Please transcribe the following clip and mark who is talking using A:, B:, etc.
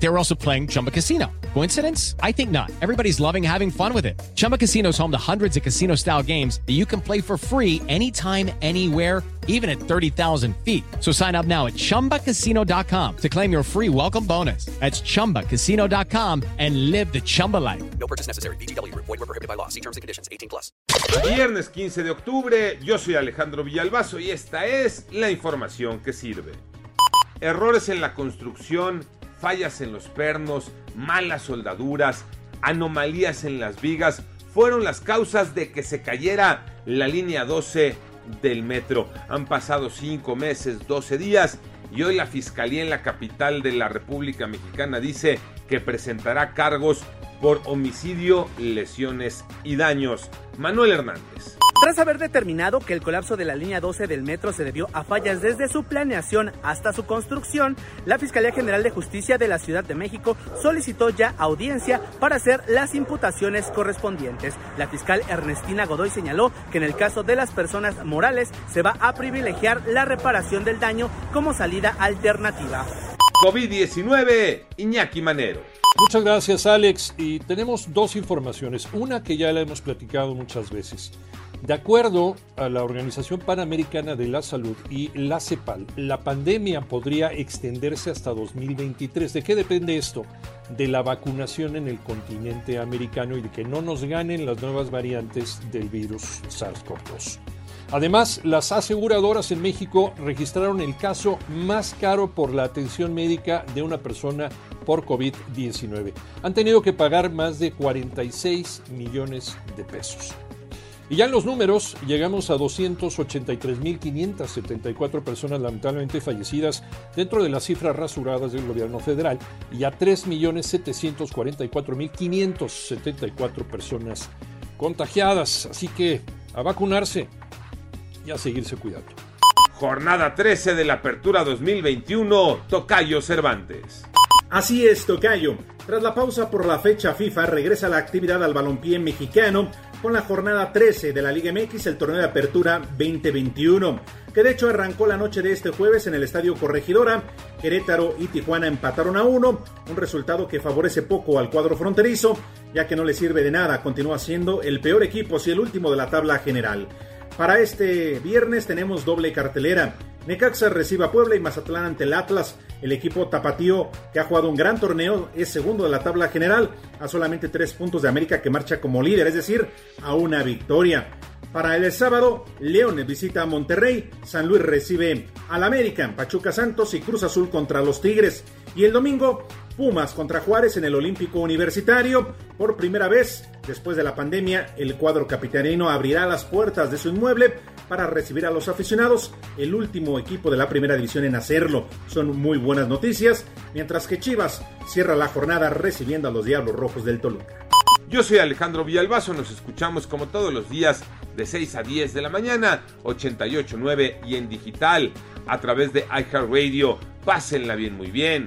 A: They were also playing Chumba Casino. Coincidence? I think not. Everybody's loving having fun with it. Chumba Casino is home to hundreds of casino style games that you can play for free anytime, anywhere, even at 30,000 feet. So sign up now at chumbacasino.com to claim your free welcome bonus. That's chumbacasino.com and live the Chumba life.
B: No purchase necessary. BGW. Void were prohibited by law. See terms and conditions. 18 plus.
C: Viernes 15 de octubre, yo soy Alejandro Villalbazo y esta es la información que sirve. Errores en la construcción, fallas en los pernos, malas soldaduras, anomalías en las vigas fueron las causas de que se cayera la línea 12 del metro. Han pasado 5 meses, 12 días y hoy la Fiscalía en la capital de la República Mexicana dice que presentará cargos por homicidio, lesiones y daños. Manuel Hernández.
D: Tras haber determinado que el colapso de la línea 12 del metro se debió a fallas desde su planeación hasta su construcción, la Fiscalía General de Justicia de la Ciudad de México solicitó ya audiencia para hacer las imputaciones correspondientes. La fiscal Ernestina Godoy señaló que en el caso de las personas morales se va a privilegiar la reparación del daño como salida alternativa.
C: COVID-19, Iñaki Manero.
E: Muchas gracias Alex y tenemos dos informaciones. Una que ya la hemos platicado muchas veces. De acuerdo a la Organización Panamericana de la Salud y la CEPAL, la pandemia podría extenderse hasta 2023. ¿De qué depende esto? De la vacunación en el continente americano y de que no nos ganen las nuevas variantes del virus SARS-CoV-2. Además, las aseguradoras en México registraron el caso más caro por la atención médica de una persona por COVID-19. Han tenido que pagar más de 46 millones de pesos. Y ya en los números llegamos a 283.574 personas lamentablemente fallecidas dentro de las cifras rasuradas del gobierno federal y a 3.744.574 personas contagiadas. Así que a vacunarse y a seguirse cuidando.
C: Jornada 13 de la Apertura 2021, Tocayo Cervantes.
F: Así es, Tocayo. Tras la pausa por la fecha FIFA, regresa la actividad al balompié mexicano con la jornada 13 de la Liga MX, el torneo de apertura 2021, que de hecho arrancó la noche de este jueves en el Estadio Corregidora. Querétaro y Tijuana empataron a uno, un resultado que favorece poco al cuadro fronterizo, ya que no le sirve de nada, continúa siendo el peor equipo, si el último de la tabla general. Para este viernes tenemos doble cartelera. Necaxa recibe a Puebla y Mazatlán ante el Atlas. El equipo tapatío, que ha jugado un gran torneo, es segundo de la tabla general, a solamente tres puntos de América que marcha como líder, es decir, a una victoria. Para el sábado, León visita a Monterrey, San Luis recibe al América, Pachuca Santos y Cruz Azul contra los Tigres. Y el domingo, Pumas contra Juárez en el Olímpico Universitario. Por primera vez, después de la pandemia, el cuadro capitanino abrirá las puertas de su inmueble para recibir a los aficionados, el último equipo de la primera división en hacerlo. Son muy buenas noticias, mientras que Chivas cierra la jornada recibiendo a los Diablos Rojos del Toluca.
C: Yo soy Alejandro Villalbazo, nos escuchamos como todos los días de 6 a 10 de la mañana, 88.9 y en digital a través de iHeartRadio. Pásenla bien, muy bien,